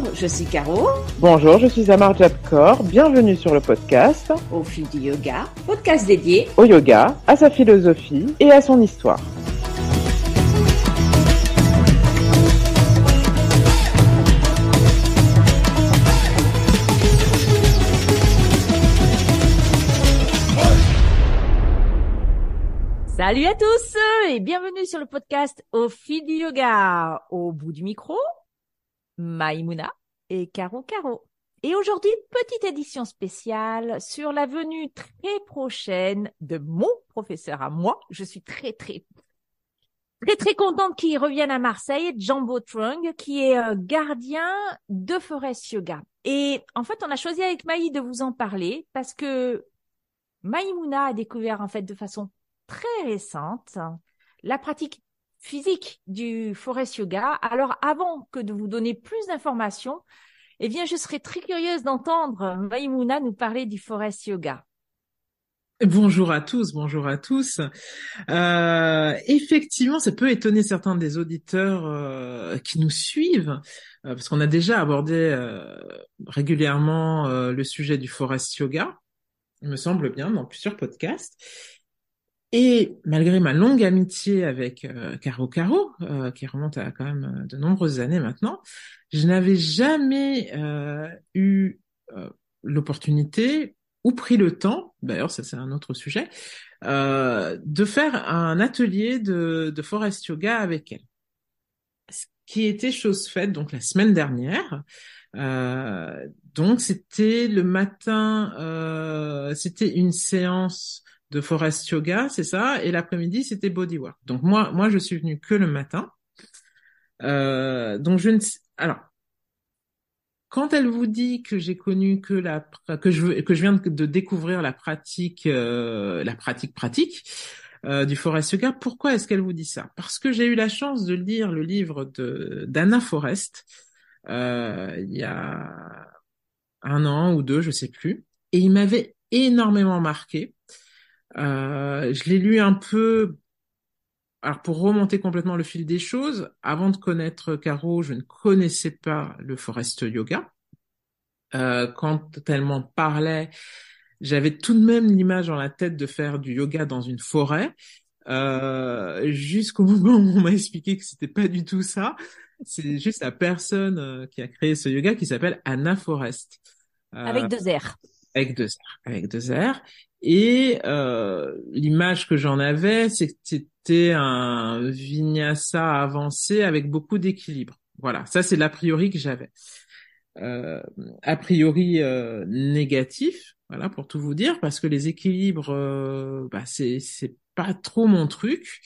Bonjour, je suis Caro. Bonjour, je suis Amar Jabkor. Bienvenue sur le podcast Au fil du yoga, podcast dédié au yoga, à sa philosophie et à son histoire. Salut à tous et bienvenue sur le podcast Au fil du yoga. Au bout du micro, Maïmouna et Caro Caro. Et aujourd'hui, petite édition spéciale sur la venue très prochaine de mon professeur à moi. Je suis très très très très contente qu'il revienne à Marseille, Jambo Trung, qui est euh, gardien de Forest Yoga. Et en fait, on a choisi avec Maï de vous en parler parce que Maïmouna a découvert en fait de façon très récente, la pratique physique du forest yoga. Alors avant que de vous donner plus d'informations, eh bien, je serais très curieuse d'entendre Maïmouna nous parler du forest yoga. Bonjour à tous, bonjour à tous. Euh, effectivement, ça peut étonner certains des auditeurs euh, qui nous suivent, euh, parce qu'on a déjà abordé régulièrement le sujet du forest yoga, il me semble bien, dans plusieurs podcasts. Et malgré ma longue amitié avec euh, Caro Caro, euh, qui remonte à quand même euh, de nombreuses années maintenant, je n'avais jamais euh, eu euh, l'opportunité ou pris le temps, d'ailleurs ça c'est un autre sujet, de faire un atelier de, de forest yoga avec elle. Ce qui était chose faite donc la semaine dernière. donc c'était le matin, c'était une séance de forest yoga, c'est ça, et l'après-midi c'était bodywork. Donc moi, moi je suis venue que le matin. Euh, donc je ne, alors quand elle vous dit que j'ai connu que la que je que je viens de découvrir la pratique euh, la pratique pratique euh, du forest yoga, pourquoi est-ce qu'elle vous dit ça? Parce que j'ai eu la chance de lire le livre de d'Anna Forest euh, il y a un an ou deux, je sais plus, et il m'avait énormément marqué euh, je l'ai lu un peu, alors pour remonter complètement le fil des choses, avant de connaître Caro, je ne connaissais pas le forest yoga. Euh, quand elle m'en parlait, j'avais tout de même l'image dans la tête de faire du yoga dans une forêt, euh, jusqu'au moment où on m'a expliqué que c'était pas du tout ça. C'est juste la personne euh, qui a créé ce yoga qui s'appelle Anna Forest. Euh, avec deux R. Avec deux R. Avec deux. Et euh, l'image que j'en avais, c'était un vinyasa avancé avec beaucoup d'équilibre. Voilà, ça c'est l'a priori que j'avais. Euh, a priori euh, négatif, voilà pour tout vous dire, parce que les équilibres, euh, bah, c'est c'est pas trop mon truc.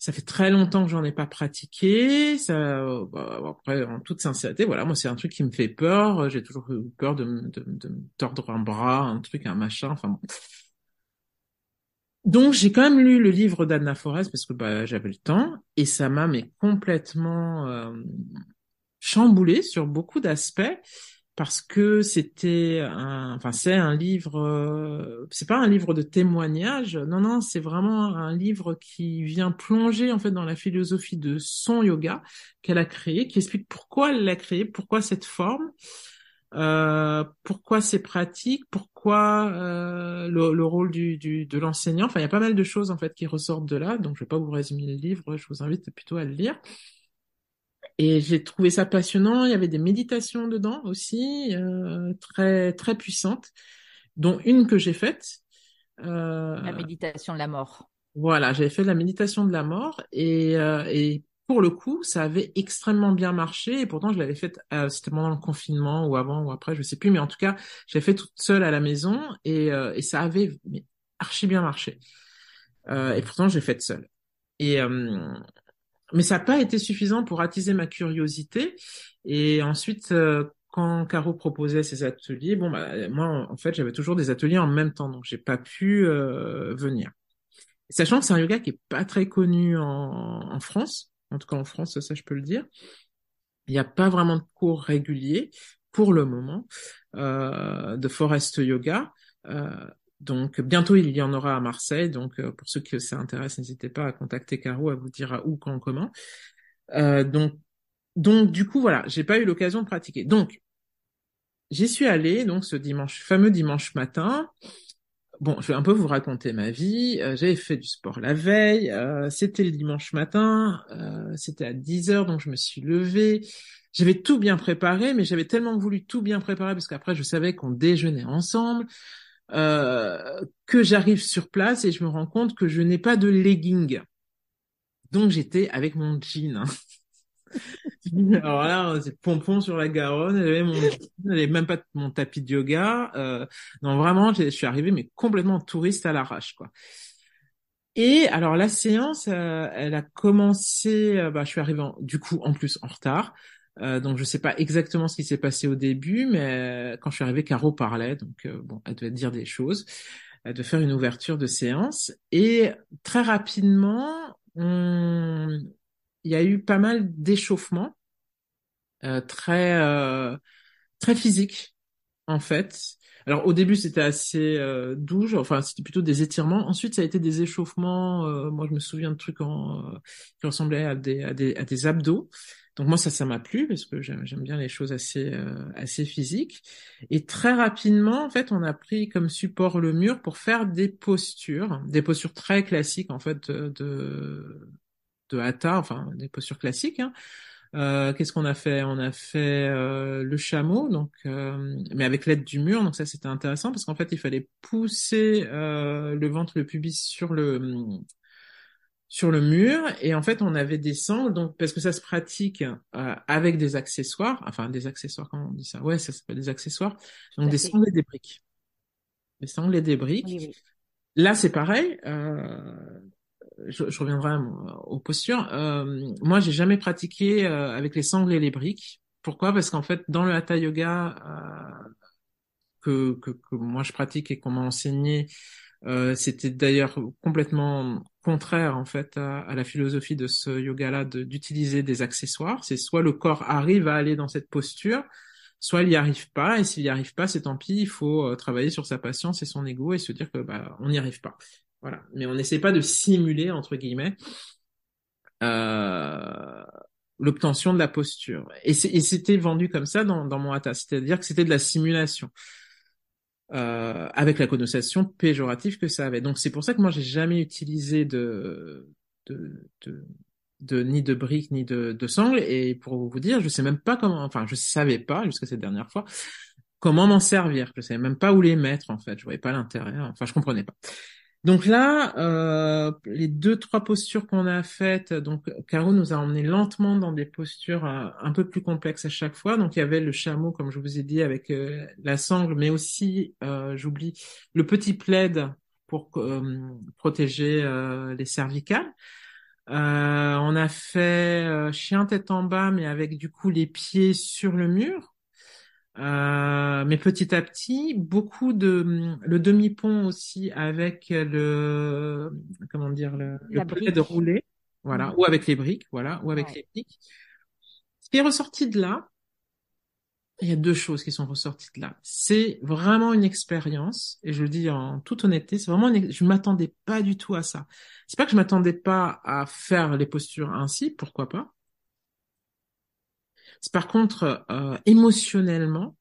Ça fait très longtemps que j'en ai pas pratiqué. Ça, bah, après, en toute sincérité, voilà, moi c'est un truc qui me fait peur. J'ai toujours eu peur de, de, de me tordre un bras, un truc, un machin. Enfin bon. Donc j'ai quand même lu le livre d'Anna Forest parce que bah, j'avais le temps et ça m'a mais complètement euh, chamboulé sur beaucoup d'aspects parce que c'était un, enfin c'est un livre, euh, c'est pas un livre de témoignage, non non c'est vraiment un livre qui vient plonger en fait dans la philosophie de son yoga qu'elle a créé, qui explique pourquoi elle l'a créé, pourquoi cette forme. Euh, pourquoi c'est pratique, pourquoi euh, le, le, rôle du, du de l'enseignant. Enfin, il y a pas mal de choses en fait qui ressortent de là. Donc, je vais pas vous résumer le livre. Je vous invite plutôt à le lire. Et j'ai trouvé ça passionnant. Il y avait des méditations dedans aussi, euh, très très puissantes, dont une que j'ai faite. Euh, la méditation de la mort. Voilà, j'avais fait la méditation de la mort et, euh, et pour le coup, ça avait extrêmement bien marché et pourtant je l'avais fait, euh, c'était pendant le confinement ou avant ou après, je sais plus, mais en tout cas, j'ai fait toute seule à la maison et, euh, et ça avait mais, archi bien marché. Euh, et pourtant, j'ai fait seule. Et euh, mais ça n'a pas été suffisant pour attiser ma curiosité. Et ensuite, euh, quand Caro proposait ses ateliers, bon, bah, moi, en fait, j'avais toujours des ateliers en même temps, donc j'ai pas pu euh, venir. Sachant que c'est un yoga qui est pas très connu en, en France en tout cas en France, ça je peux le dire. Il n'y a pas vraiment de cours réguliers pour le moment euh, de forest yoga. Euh, donc bientôt il y en aura à Marseille. Donc euh, pour ceux que ça intéresse, n'hésitez pas à contacter Caro, à vous dire à où, quand, comment. Euh, donc donc du coup voilà, j'ai pas eu l'occasion de pratiquer. Donc j'y suis allée donc ce dimanche, fameux dimanche matin. Bon, je vais un peu vous raconter ma vie. Euh, j'avais fait du sport la veille. Euh, c'était le dimanche matin. Euh, c'était à 10 heures, donc je me suis levée. J'avais tout bien préparé, mais j'avais tellement voulu tout bien préparer parce qu'après je savais qu'on déjeunait ensemble, euh, que j'arrive sur place et je me rends compte que je n'ai pas de legging. Donc j'étais avec mon jean. Alors là, c'est pompon sur la Garonne. J'avais mon, j'avais même pas mon tapis de yoga. Euh, non, vraiment, je suis arrivé mais complètement touriste à l'arrache, quoi. Et alors la séance, euh, elle a commencé. Euh, bah, je suis arrivé du coup en plus en retard. Euh, donc je sais pas exactement ce qui s'est passé au début, mais quand je suis arrivé, Caro parlait, donc euh, bon, elle devait dire des choses, elle devait faire une ouverture de séance, et très rapidement, on... il y a eu pas mal d'échauffements, euh, très euh, très physiques en fait. Alors au début c'était assez euh, doux, enfin c'était plutôt des étirements. Ensuite ça a été des échauffements. Euh, moi je me souviens de trucs en, qui ressemblaient à des, à des, à des abdos. Donc moi ça ça m'a plu parce que j'aime bien les choses assez euh, assez physiques et très rapidement en fait on a pris comme support le mur pour faire des postures, des postures très classiques en fait de de hatha, enfin des postures classiques. Hein. Euh, Qu'est-ce qu'on a fait? On a fait euh, le chameau, donc euh, mais avec l'aide du mur. Donc ça c'était intéressant parce qu'en fait il fallait pousser euh, le ventre, le pubis sur le sur le mur et en fait on avait des sangles. Donc parce que ça se pratique euh, avec des accessoires enfin des accessoires comment on dit ça? Ouais ça s'appelle des accessoires. Donc des sangles et des briques. Des sangles et des briques. oui, oui. là c'est pareil euh, je, je, reviendrai aux postures. Euh, moi j'ai jamais pratiqué euh, avec les sangles et les briques. Pourquoi? Parce qu'en fait dans le hatha yoga euh, que, que, que moi je pratique et qu'on m'a enseigné euh, c'était d'ailleurs complètement contraire en fait à, la philosophie de ce yoga-là d'utiliser des accessoires. C'est soit le corps arrive à aller dans cette posture, soit il n'y arrive pas. Et s'il n'y arrive pas, c'est tant pis. Il faut euh, travailler sur sa patience et son ego et se dire que bah on n'y arrive pas. Voilà. Mais on n'essaie pas de simuler entre guillemets euh, l'obtention de la posture. Et c'était vendu comme ça dans, mon hatha, c'est-à-dire que c'était de la simulation euh, avec la connotation péjorative que ça avait. Donc c'est pour ça que moi j'ai jamais utilisé de, de, de, de, ni de briques ni de, de sangles. Et pour vous dire, je sais même pas comment, enfin je savais pas jusqu'à cette dernière fois comment m'en servir. Je savais même pas où les mettre en fait. Je voyais pas l'intérêt. Enfin je comprenais pas. Donc là, euh, les deux trois postures qu'on a faites, donc Caro nous a emmené lentement dans des postures euh, un peu plus complexes à chaque fois. Donc il y avait le chameau, comme je vous ai dit, avec euh, la sangle, mais aussi, j'oublie, le petit plaid pour protéger les cervicales. on a fait chien tête en bas, mais avec du coup les pieds sur le mur. Euh, mais petit à petit, beaucoup de le demi-pont aussi avec le comment dire le, le de rouler, voilà, mmh. ou avec les briques, voilà, ou avec ouais. les briques. Ce qui est ressorti de là, il y a deux choses qui sont ressorties de là. C'est vraiment une expérience, et je le dis en toute honnêteté, c'est vraiment une... je m'attendais pas du tout à ça. C'est pas que je m'attendais pas à faire les postures ainsi, pourquoi pas. Par contre, euh, émotionnellement,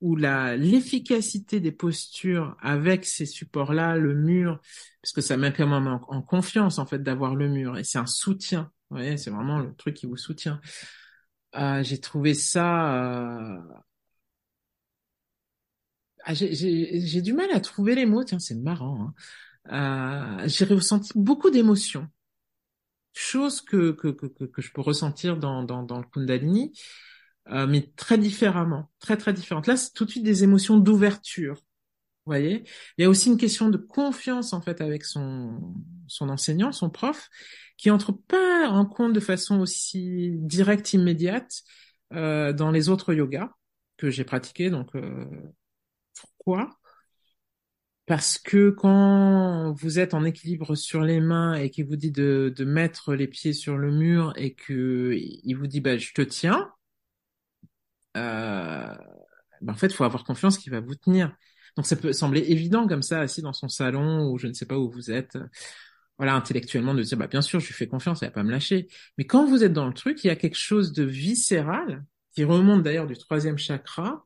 où la l'efficacité des postures avec ces supports-là, le mur, parce que ça met quand même en, en confiance en fait d'avoir le mur et c'est un soutien. Vous voyez, c'est vraiment le truc qui vous soutient. Euh, j'ai trouvé ça. Euh... Ah, j'ai du mal à trouver les mots. Tiens, c'est marrant. Hein. Euh, j'ai ressenti beaucoup d'émotions, chose que, que que, que je peux ressentir dans dans, dans le Kundalini. Euh, mais très différemment, très très différentes. Là, c'est tout de suite des émotions d'ouverture. Vous voyez, il y a aussi une question de confiance en fait avec son son enseignant, son prof, qui entre pas en compte de façon aussi directe, immédiate euh, dans les autres yogas que j'ai pratiqués. Donc euh, pourquoi? Parce que quand vous êtes en équilibre sur les mains et qu'il vous dit de, de mettre les pieds sur le mur et que il vous dit bah je te tiens, euh, ben en fait, faut avoir confiance qu'il va vous tenir. Donc ça peut sembler évident comme ça, assis dans son salon ou je ne sais pas où vous êtes. voilà, intellectuellement de dire, bah, bien sûr, je lui fais confiance, elle va pas me lâcher. Mais quand vous êtes dans le truc, il y a quelque chose de viscéral qui remonte d'ailleurs du troisième chakra,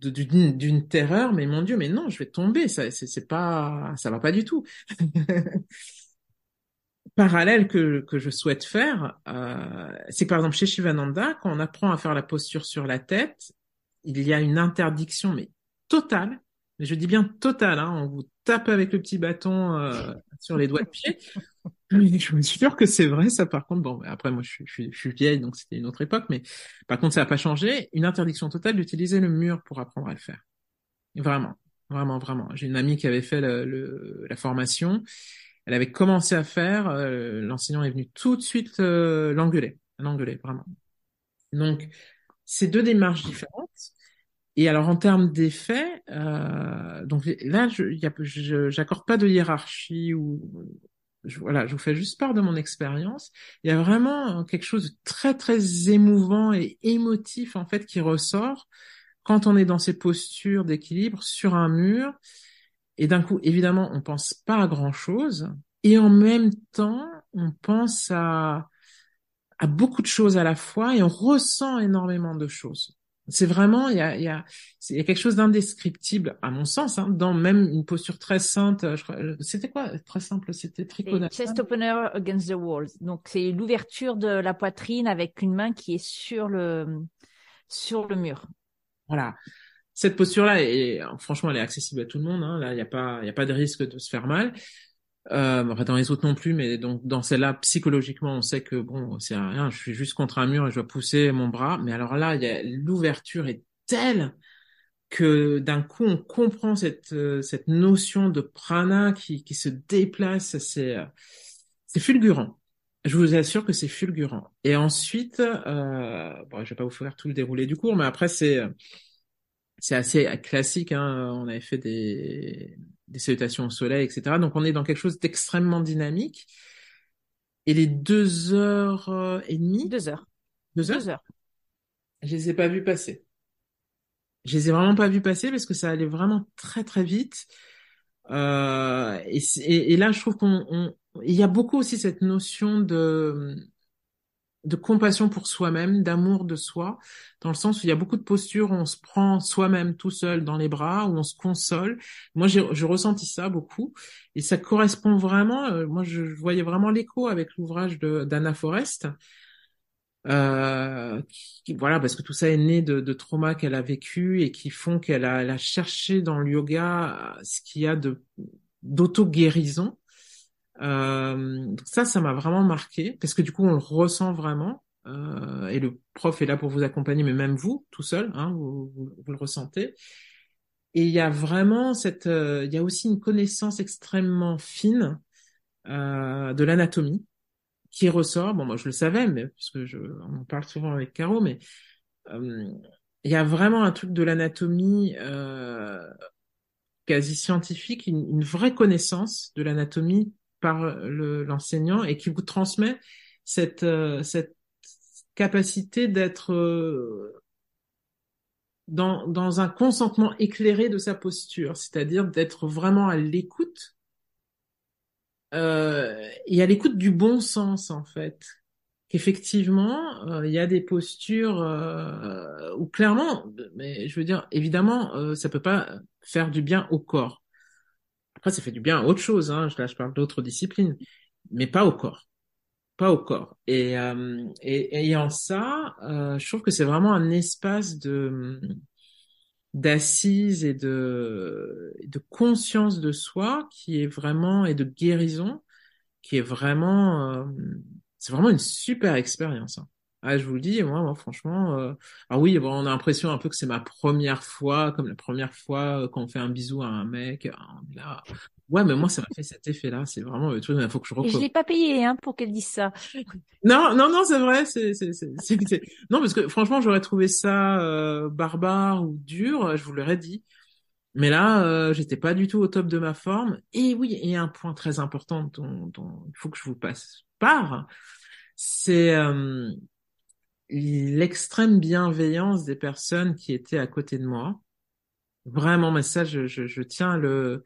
d'une terreur, mais mon Dieu, mais non, je vais tomber, ça, c'est pas, ça va pas du tout. Parallèle que, que je souhaite faire, euh, c'est par exemple chez Shivananda, quand on apprend à faire la posture sur la tête, il y a une interdiction, mais totale, mais je dis bien totale, hein, on vous tape avec le petit bâton euh, sur les doigts de pied. Je suis sûr que c'est vrai, ça par contre. Bon, après moi je suis, je suis, je suis vieille, donc c'était une autre époque, mais par contre ça n'a pas changé. Une interdiction totale d'utiliser le mur pour apprendre à le faire. Vraiment, vraiment, vraiment. J'ai une amie qui avait fait le, le, la formation. Elle avait commencé à faire. Euh, L'enseignant est venu tout de suite euh, l'engueuler, l'engueuler vraiment. Donc c'est deux démarches différentes. Et alors en termes d'effets, euh, donc là, je j'accorde pas de hiérarchie ou je, voilà, je vous fais juste part de mon expérience. Il y a vraiment quelque chose de très très émouvant et émotif en fait qui ressort quand on est dans ces postures d'équilibre sur un mur. Et d'un coup, évidemment, on pense pas à grand chose. Et en même temps, on pense à, à beaucoup de choses à la fois et on ressent énormément de choses. C'est vraiment, il y a, il y a, y a quelque chose d'indescriptible, à mon sens, hein, dans même une posture très sainte. Euh, c'était quoi Très simple, c'était triconation. Chest opener against the walls. Donc c'est l'ouverture de la poitrine avec une main qui est sur le sur le mur. Voilà. Cette posture-là, est, franchement, elle est accessible à tout le monde. Hein. Là, il n'y a pas, y a pas de risque de se faire mal. Euh, dans les autres non plus, mais donc dans celle-là, psychologiquement, on sait que bon, c'est rien, je suis juste contre un mur et je dois pousser mon bras. Mais alors là, l'ouverture est telle que d'un coup, on comprend cette euh, cette notion de prana qui qui se déplace. C'est euh, c'est fulgurant. Je vous assure que c'est fulgurant. Et ensuite, euh, bon, je vais pas vous faire tout le déroulé du cours, mais après c'est c'est assez classique. Hein. On avait fait des des salutations au soleil, etc. Donc on est dans quelque chose d'extrêmement dynamique. Et les deux heures euh, et demie? Deux heures. Deux heures? Deux heures. Je les ai pas vues passer. Je les ai vraiment pas vues passer parce que ça allait vraiment très très vite. Euh, et, et, là, je trouve qu'on, il y a beaucoup aussi cette notion de de compassion pour soi-même, d'amour de soi, dans le sens où il y a beaucoup de postures où on se prend soi-même tout seul dans les bras, où on se console. Moi, j'ai ressenti ça beaucoup, et ça correspond vraiment. Euh, moi, je, voyais vraiment l'écho avec l'ouvrage d'Anna Forrest. Euh, voilà, parce que tout ça est né de, de traumas qu'elle a vécu et qui font qu'elle a, a cherché dans le yoga ce qu'il y a de d'auto-guérison euh, ça, ça m'a vraiment marqué parce que du coup, on le ressent vraiment. Euh, et le prof est là pour vous accompagner, mais même vous, tout seul, hein, vous, vous, le ressentez. Et il y a vraiment cette, euh, il y a aussi une connaissance extrêmement fine euh, de l'anatomie qui ressort. Bon, moi je le savais, mais puisque je, on en parle souvent avec Caro, mais euh, il y a vraiment un truc de l'anatomie quasi scientifique, une, vraie connaissance de l'anatomie par l'enseignant et qui vous transmet cette, euh, cette capacité d'être euh, dans, dans un consentement éclairé de sa posture, c'est-à-dire d'être vraiment à l'écoute euh, et à l'écoute du bon sens en fait. Qu'effectivement, euh, il y a des postures où clairement, mais je veux dire, évidemment, ça peut pas faire du bien au corps. Après, ça fait du bien à autre chose. Hein. Là, je parle d'autres disciplines, mais pas au corps. Pas au corps. Et, euh, et, et ça, euh, je trouve que c'est vraiment un espace de d'assise et de, de conscience de soi qui est vraiment et de guérison qui est vraiment euh, c'est vraiment une super expérience. Hein. Ah, je vous le dis, moi, moi franchement, euh... alors oui, bon, on a l'impression un peu que c'est ma première fois, comme la première fois euh, quand on fait un bisou à un mec, là. Ouais, mais moi, ça m'a fait cet effet-là. C'est vraiment le truc. Il faut que je. Et je l'ai pas payé, hein, pour qu'elle dise ça. Non, non, non, c'est vrai. C'est, c'est, c'est, non, parce que franchement, j'aurais trouvé ça euh, barbare ou dur. Je vous l'aurais dit. Mais là, euh, j'étais pas du tout au top de ma forme. Et oui, et un point très important dont, dont il faut que je vous passe par, c'est euh, l'extrême bienveillance des personnes qui étaient à côté de moi. Vraiment, mais ça, je, je, je tiens le,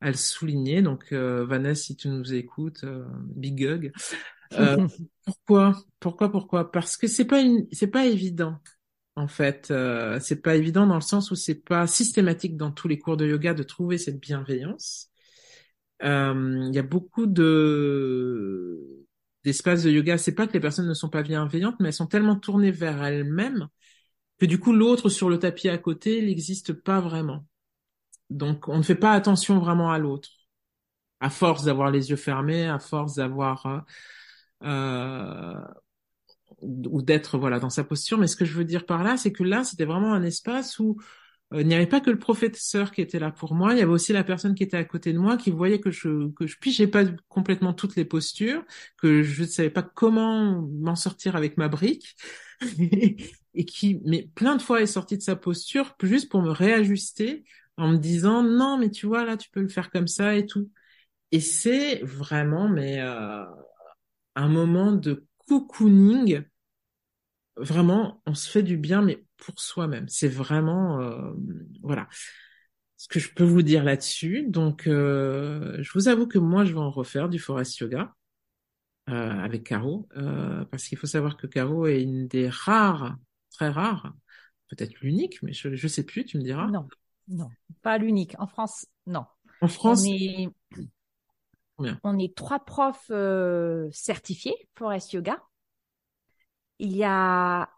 à le souligner. Donc, euh, Vanessa, si tu nous écoutes, euh, big hug. Euh, pourquoi Pourquoi Pourquoi? Parce que c'est pas une, c'est pas évident. En fait, euh, c'est pas évident dans le sens où c'est pas systématique dans tous les cours de yoga de trouver cette bienveillance. Il y a beaucoup de d'espaces de yoga. C'est pas que les personnes ne sont pas bienveillantes, mais elles sont tellement tournées vers elles-mêmes que du coup l'autre sur le tapis à côté, n'existe pas vraiment. Donc on ne fait pas attention vraiment à l'autre, à force d'avoir les yeux fermés, à force d'avoir euh, ou d'être voilà dans sa posture. Mais ce que je veux dire par là, c'est que là, c'était vraiment un espace où euh, il n'y avait pas que le professeur qui était là pour moi, il y avait aussi la personne qui était à côté de moi, qui voyait que je que je pigeais pas complètement toutes les postures, que je ne savais pas comment m'en sortir avec ma brique, et qui, mais plein de fois est sorti de sa posture juste pour me réajuster en me disant non mais tu vois là tu peux le faire comme ça et tout. Et c'est vraiment mais euh, un moment de cocooning. Vraiment, on se fait du bien, mais pour soi-même. C'est vraiment, euh, voilà, ce que je peux vous dire là-dessus. Donc, euh, je vous avoue que moi, je vais en refaire du forest yoga euh, avec Caro, parce qu'il faut savoir que Caro est une des rares, très rares, peut-être l'unique, mais je, je sais plus, tu me diras. Non, non, pas l'unique. En France, non. En France, on est, on est trois profs certifiés Forest Yoga. Il y a,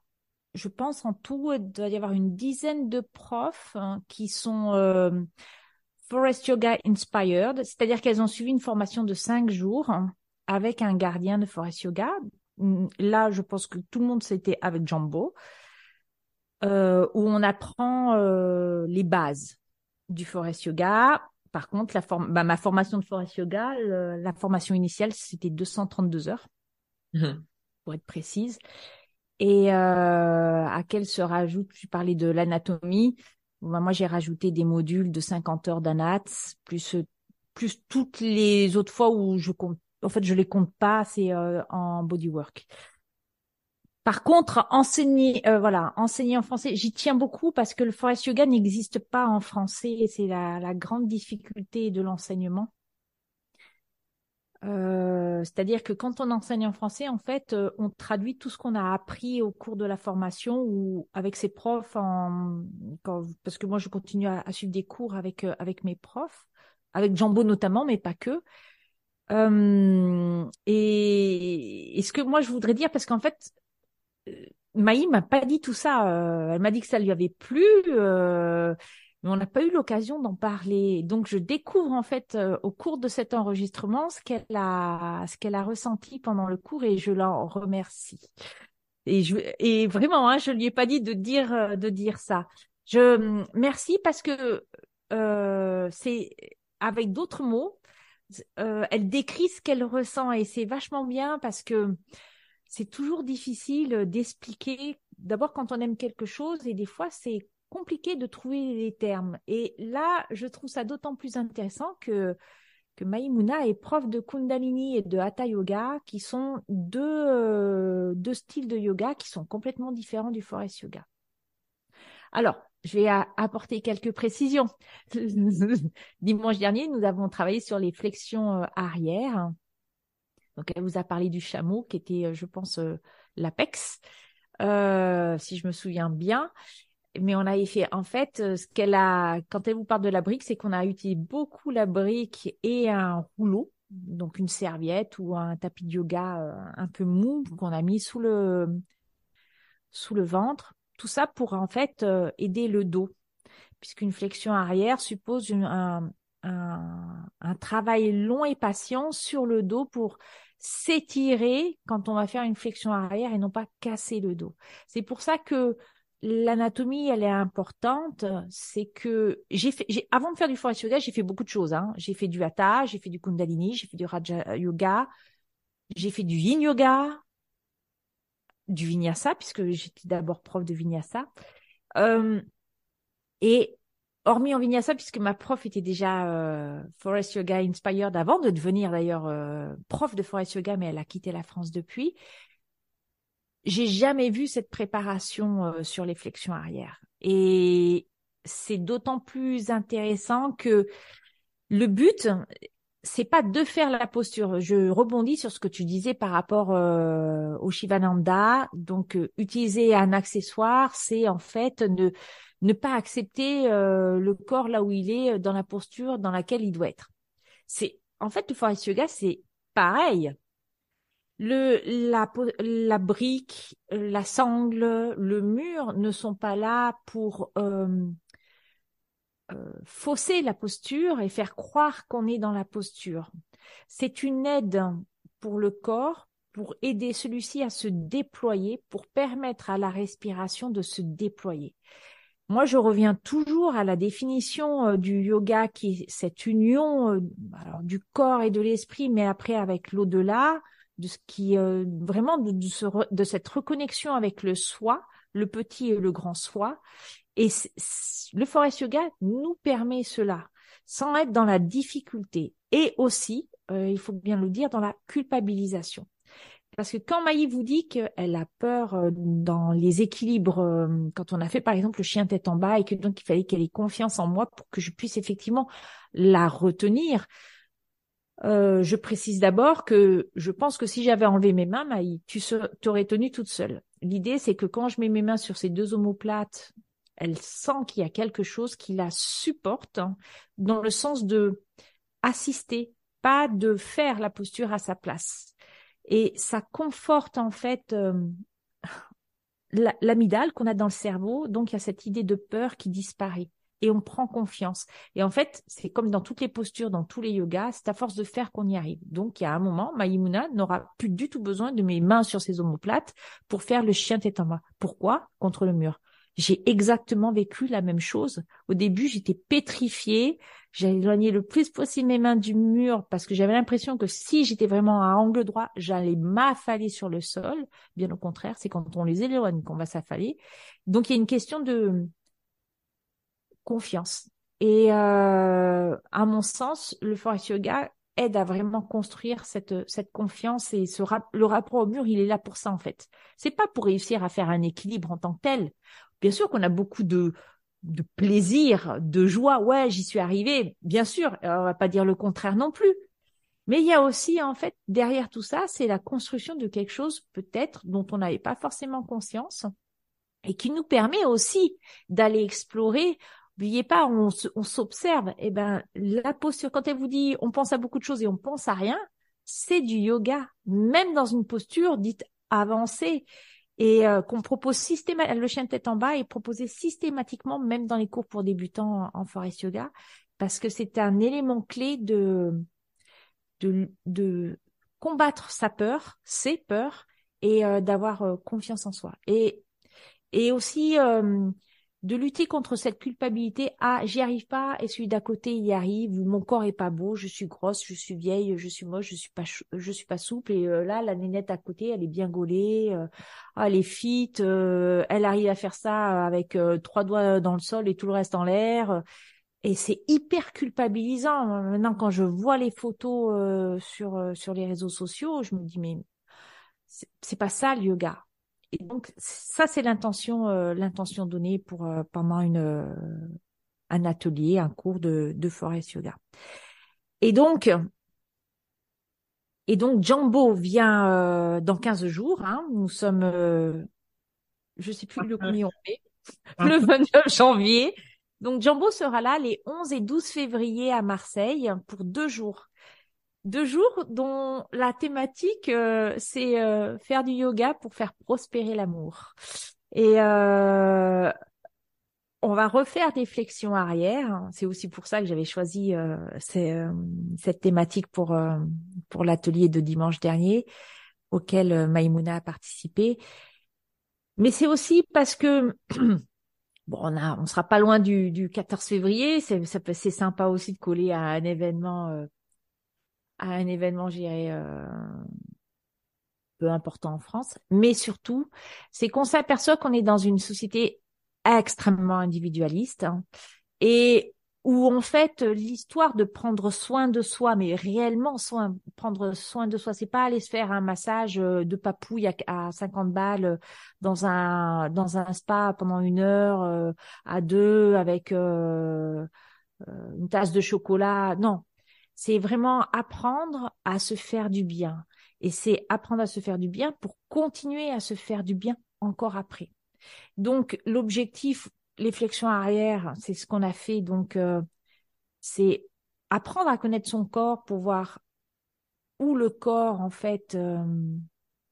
je pense en tout, il doit y avoir une dizaine de profs hein, qui sont euh, Forest Yoga Inspired, c'est-à-dire qu'elles ont suivi une formation de cinq jours hein, avec un gardien de Forest Yoga. Là, je pense que tout le monde c'était avec Jumbo, euh, où on apprend euh, les bases du Forest Yoga, par contre, la bah, ma formation de forest yoga, le, la formation initiale, c'était 232 heures, mmh. pour être précise. Et euh, à quelle se rajoute, tu parlais de l'anatomie. Bah, moi, j'ai rajouté des modules de 50 heures d'anat, plus plus toutes les autres fois où je compte. En fait, je les compte pas, c'est euh, en bodywork. Par contre, enseigner, euh, voilà, enseigner en français, j'y tiens beaucoup parce que le forest yoga n'existe pas en français c'est la, la, grande difficulté de l'enseignement. Euh, C'est-à-dire que quand on enseigne en français, en fait, euh, on traduit tout ce qu'on a appris au cours de la formation ou avec ses profs, en, parce que moi je continue à, suivre des cours avec euh, avec mes profs, avec Jambo notamment, mais pas que. Et, et, ce que moi je voudrais dire, parce qu'en fait, Maï m'a pas dit tout ça. Elle m'a dit que ça lui avait plu, mais on n'a pas eu l'occasion d'en parler. Donc je découvre en fait euh, au cours de cet enregistrement ce qu'elle a, ce qu'elle a ressenti pendant le cours et je l'en remercie. Et, je, et vraiment, hein, je lui ai pas dit de dire de dire ça. Je merci parce que c'est avec d'autres mots, elle décrit ce qu'elle ressent et c'est vachement bien parce que c'est toujours difficile d'expliquer. D'abord, quand on aime quelque chose, et des fois, c'est compliqué de trouver les termes. Et là, je trouve ça d'autant plus intéressant que que Maïmouna est prof de Kundalini et de Hatha Yoga, qui sont deux, euh, styles de yoga qui sont complètement différents du Forest Yoga. Alors, je vais apporter quelques précisions. Dimanche dernier, nous avons travaillé sur les flexions euh, arrière donc, elle vous a parlé du chameau, qui était, euh, je pense, l'apex, si je me souviens bien. Mais on a fait, en fait, euh, ce qu'elle a, quand elle vous parle de la brique, c'est qu'on a utilisé beaucoup la brique et un rouleau, donc une serviette ou un tapis de yoga un peu mou qu'on a mis sous le, sous le ventre. Tout ça pour, en fait, aider le dos puisqu'une flexion arrière suppose un, un, un, travail long et patient sur le dos pour s'étirer quand on va faire une flexion arrière et non pas casser le dos. C'est pour ça que l'anatomie, elle est importante. C'est que j'ai fait, j'ai, avant de faire du forest yoga, j'ai fait beaucoup de choses. Hein. J'ai fait du hatha, j'ai fait du kundalini, j'ai fait du raja yoga, j'ai fait du yin yoga, du vinyasa puisque j'étais d'abord prof de vinyasa. Euh, et hormis en vinyasa, puisque ma prof était déjà euh, Forest Yoga Inspired avant de devenir d'ailleurs euh, prof de Forest Yoga, mais elle a quitté la France depuis. J'ai jamais vu cette préparation euh, sur les flexions arrière. Et c'est d'autant plus intéressant que le but, c'est pas de faire la posture. Je rebondis sur ce que tu disais par rapport euh, au Shivananda. Donc, euh, utiliser un accessoire, c'est en fait ne pas accepter le corps là où il est dans la posture dans laquelle il doit être. C'est en fait le forest yoga, c'est pareil. La brique, la sangle, le mur ne sont pas là pour euh, fausser la posture et faire croire qu'on est dans la posture. C'est une aide pour le corps pour aider celui-ci à se déployer, pour permettre à la respiration de se déployer. Moi, je reviens toujours à la définition euh, du yoga qui est cette union euh, du corps et de l'esprit, mais après avec l'au-delà, de ce qui vraiment de, de, cette reconnexion avec le soi, le petit et le grand soi, et le forest yoga nous permet cela, sans être dans la difficulté et aussi, euh, il faut bien le dire, dans la culpabilisation. Parce que quand Maï vous dit qu'elle a peur euh, dans les équilibres, euh, quand on a fait par exemple le chien tête en bas et que donc il fallait qu'elle ait confiance en moi pour que je puisse effectivement la retenir, je précise d'abord que je pense que si j'avais enlevé mes mains, Maï, tu t'aurais tenue toute seule. L'idée, c'est que quand je mets mes mains sur ces deux omoplates elle sent qu'il y a quelque chose qui la supporte hein, dans le sens de assister, pas de faire la posture à sa place. Et ça conforte en fait euh, l'amidale qu'on a dans le cerveau, donc il y a cette idée de peur qui disparaît et on prend confiance. Et en fait, c'est comme dans toutes les postures, dans tous les yogas, c'est à force de faire qu'on y arrive. Donc, il y a un moment, Maïmouna n'aura plus du tout besoin de mes mains sur ses omoplates pour faire le chien tête en bas. Pourquoi? Contre le mur. J'ai exactement vécu la même chose. Au début, j'étais pétrifiée. J'ai éloigné le plus possible mes mains du mur parce que j'avais l'impression que si j'étais vraiment à angle droit, j'allais m'affaler sur le sol. Bien au contraire, c'est quand on les éloigne qu'on va s'affaler. Donc, il y a une question de confiance. Et euh, à mon sens, le forest yoga aide à vraiment construire cette cette confiance et ce le rapport au mur, il est là pour ça en fait. C'est pas pour réussir à faire un équilibre en tant que tel. Bien sûr qu'on a beaucoup de, de plaisir, de joie. Ouais, j'y suis arrivée. Bien sûr, on va pas dire le contraire non plus. Mais il y a aussi, en fait, derrière tout ça, c'est la construction de quelque chose peut-être dont on n'avait pas forcément conscience et qui nous permet aussi d'aller explorer. N'oubliez pas, on, s'observe. Eh ben, la posture, quand elle vous dit on pense à beaucoup de choses et on pense à rien, c'est du yoga. Même dans une posture dite avancée et euh, qu'on propose systématiquement, le chien de tête en bas est proposé systématiquement, même dans les cours pour débutants en, forest yoga, parce que c'est un élément clé de, combattre sa peur, ses peurs, et euh, d'avoir euh, confiance en soi. Et aussi de lutter contre cette culpabilité. Ah, j'y arrive pas et celui d'à côté y arrive. Ou mon corps est pas beau, je suis grosse, je suis vieille, je suis moche, je suis pas, je suis pas souple. Et euh, là, la nénette à côté, elle est bien gaulée, euh, ah, elle est fit, euh, elle arrive à faire ça avec trois doigts dans le sol et tout le reste en l'air. Et c'est hyper culpabilisant. Maintenant, quand je vois les photos sur sur les réseaux sociaux, je me dis mais c'est pas ça le yoga. Et donc ça c'est l'intention euh, l'intention donnée pour euh, pendant une euh, un atelier, un cours de, de forest yoga. Et donc et donc Jumbo vient dans 15 jours. Hein, nous sommes je sais plus le combien on est, le 29 janvier. Donc Jumbo sera là les 11 et 12 février à Marseille pour deux jours deux jours dont la thématique euh, c'est euh, faire du yoga pour faire prospérer l'amour. Et euh, on va refaire des flexions arrière. C'est aussi pour ça que j'avais choisi cette thématique pour pour l'atelier de dimanche dernier auquel Maïmouna a participé. Mais c'est aussi parce que bon, on a, on sera pas loin du, du 14 février. C'est, c'est sympa aussi de coller à un événement à un événement, j'irais, euh, peu important en France. Mais surtout, c'est qu'on s'aperçoit qu'on est dans une société extrêmement individualiste hein, et où en fait l'histoire de prendre soin de soi, mais réellement soin, prendre soin de soi, c'est pas aller se faire un massage euh, de papouille à, 50 balles dans un dans un spa pendant une heure euh, à deux avec euh, une tasse de chocolat. Non, c'est vraiment apprendre à se faire du bien. Et c'est apprendre à se faire du bien pour continuer à se faire du bien encore après. Donc l'objectif, les flexions arrière, c'est ce qu'on a fait. Donc euh, c'est apprendre à connaître son corps pour voir où le corps en fait euh,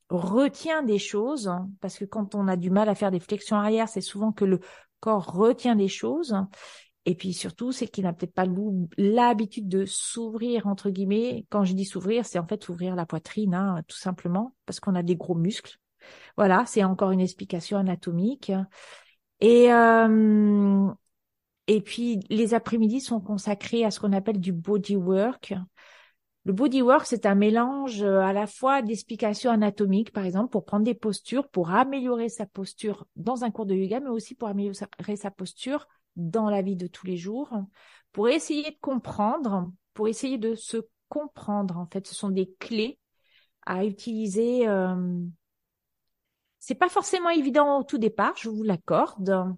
retient des choses. Hein, parce que quand on a du mal à faire des flexions arrière, c'est souvent que le corps retient des choses. Et puis surtout, c'est qu'il n'a peut-être pas l'habitude de s'ouvrir, entre guillemets. Quand je dis s'ouvrir, c'est en fait s'ouvrir la poitrine, hein, tout simplement, parce qu'on a des gros muscles. Voilà, c'est encore une explication anatomique. Et, euh, et puis, les après-midi sont consacrés à ce qu'on appelle du body work. Le body work, c'est un mélange euh, à la fois d'explications anatomiques, par exemple, pour prendre des postures, pour améliorer sa posture dans un cours de yoga, mais aussi pour améliorer sa posture dans la vie de tous les jours, pour essayer de comprendre, pour essayer de se comprendre. En fait, ce sont des clés à utiliser. Euh... C'est pas forcément évident au tout départ, je vous l'accorde,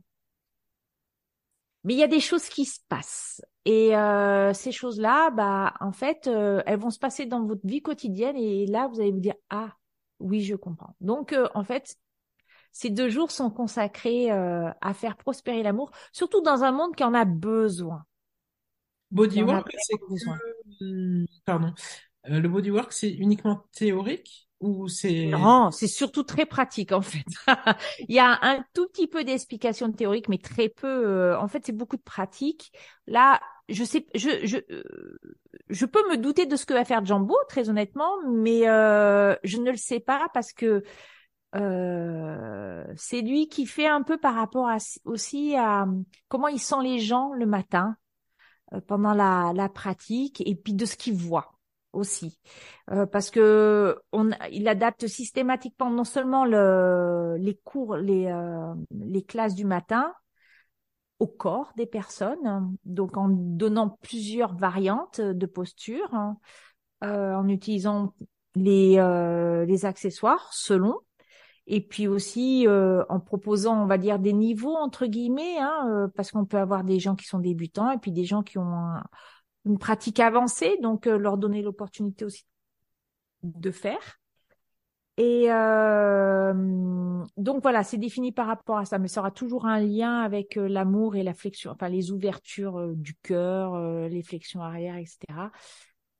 mais il y a des choses qui se passent. Et euh, ces choses-là, bah, en fait, euh, elles vont se passer dans votre vie quotidienne et là, vous allez vous dire ah oui, je comprends. Donc, euh, en fait, ces deux jours sont consacrés euh, à faire prospérer l'amour, surtout dans un monde qui en a besoin. Bodywork, c'est que... pardon. Euh, le bodywork, c'est uniquement théorique ou c'est Non, c'est surtout très pratique en fait. Il y a un tout petit peu d'explication théorique, mais très peu. Euh, en fait, c'est beaucoup de pratique. Là, je sais, je je je peux me douter de ce que va faire Jumbo, très honnêtement, mais je ne le sais pas parce que euh, c'est lui qui fait un peu par rapport aussi à comment il sent les gens le matin euh, pendant la, la, pratique et puis de ce qu'il voit aussi. Euh, parce que on il adapte systématiquement non seulement le, les cours les les classes du matin au corps des personnes donc en donnant plusieurs variantes de posture hein, en utilisant les les accessoires selon et puis aussi euh, en proposant, on va dire, des niveaux entre guillemets, hein, euh, parce qu'on peut avoir des gens qui sont débutants et puis des gens qui ont une pratique avancée, donc euh, leur donner l'opportunité aussi de faire. Et donc voilà, c'est défini par rapport à ça, mais ça aura toujours un lien avec l'amour et la flexion, enfin les ouvertures du cœur, les flexions arrière, etc.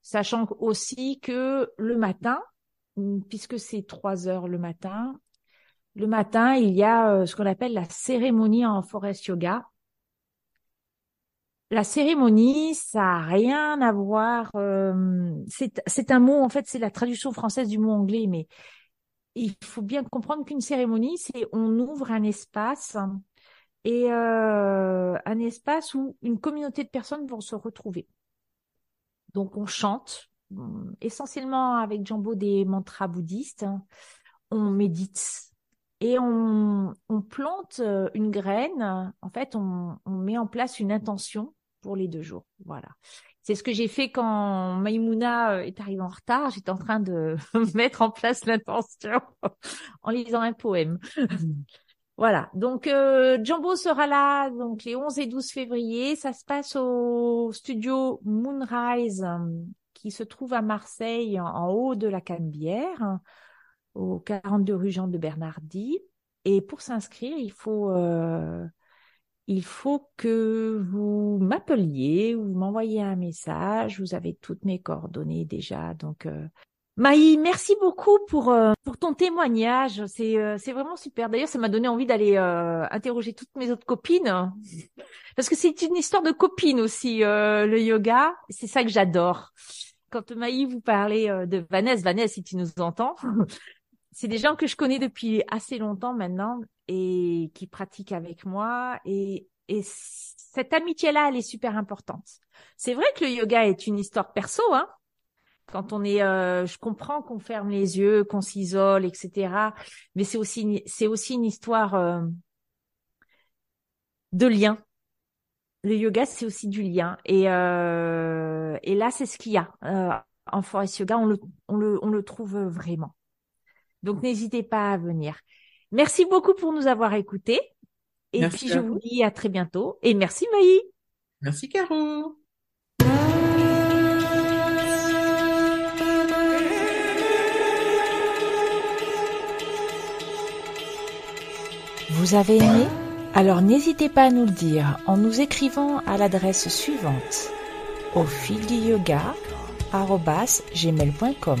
Sachant aussi que le matin, puisque c'est trois heures le matin, le matin, il y a euh, ce qu'on appelle la cérémonie en forest yoga. La cérémonie, ça a rien à voir. Euh, c'est un mot, en fait, c'est la traduction française du mot anglais, mais il faut bien comprendre qu'une cérémonie, c'est on ouvre un espace et euh, un espace où une communauté de personnes vont se retrouver. Donc on chante, essentiellement avec Jambo des mantras bouddhistes, on médite, et on, plante euh, une graine. En fait, on, met en place une intention pour les deux jours. Voilà. C'est ce que j'ai fait quand Maïmouna euh, est arrivée en retard. J'étais en train de mettre en place l'intention en lisant un poème. Voilà. Donc euh, Jumbo sera là donc les 11 et 12 février. Ça se passe au studio Moonrise qui se trouve à Marseille en, haut de la Canebière au 42 rue Jean de Bernardi. Et pour s'inscrire, il faut euh, il faut que vous m'appeliez ou vous m'envoyiez un message. Vous avez toutes mes coordonnées déjà. Donc euh... Maï, merci beaucoup pour euh, pour ton témoignage. C'est euh, c'est vraiment super. D'ailleurs, ça m'a donné envie d'aller euh, interroger toutes mes autres copines parce que c'est une histoire de copines aussi le yoga. C'est ça que j'adore. Quand Maï vous parlez de Vanessa, Vanessa, si tu nous entends, c'est des gens que je connais depuis assez longtemps maintenant et qui pratiquent avec moi et, et cette amitié-là, elle est super importante. C'est vrai que le yoga est une histoire perso, hein. Quand on est, euh, je comprends qu'on ferme les yeux, qu'on s'isole, etc. Mais c'est aussi, c'est aussi une histoire euh, de lien. Le yoga, c'est aussi du lien. Et, euh, et là, c'est ce qu'il y a. en forest yoga, on le, on le, on le trouve vraiment. Donc n'hésitez pas à venir. Merci beaucoup pour nous avoir écoutés. Et puis je vous dis à très bientôt. Et merci Maï. Merci Caro. Vous avez aimé? Alors n'hésitez pas à nous le dire en nous écrivant à l'adresse suivante au fil du yoga gmail.com.